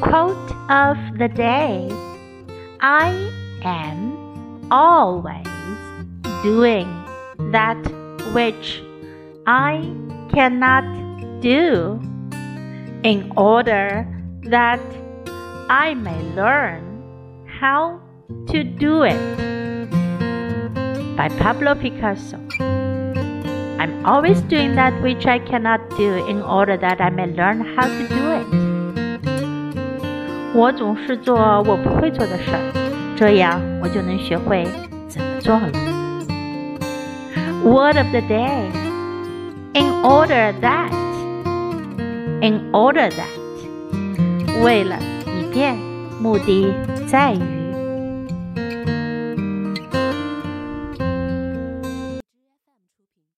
Quote of the day I am always doing that which I cannot do in order that I may learn how to do it. By Pablo Picasso. I'm always doing that which I cannot do in order that I may learn how to do it. 我总是做我不会做的事儿，这样我就能学会怎么做了。Word of the day. In order that. In order that. 为了以便，目的在于。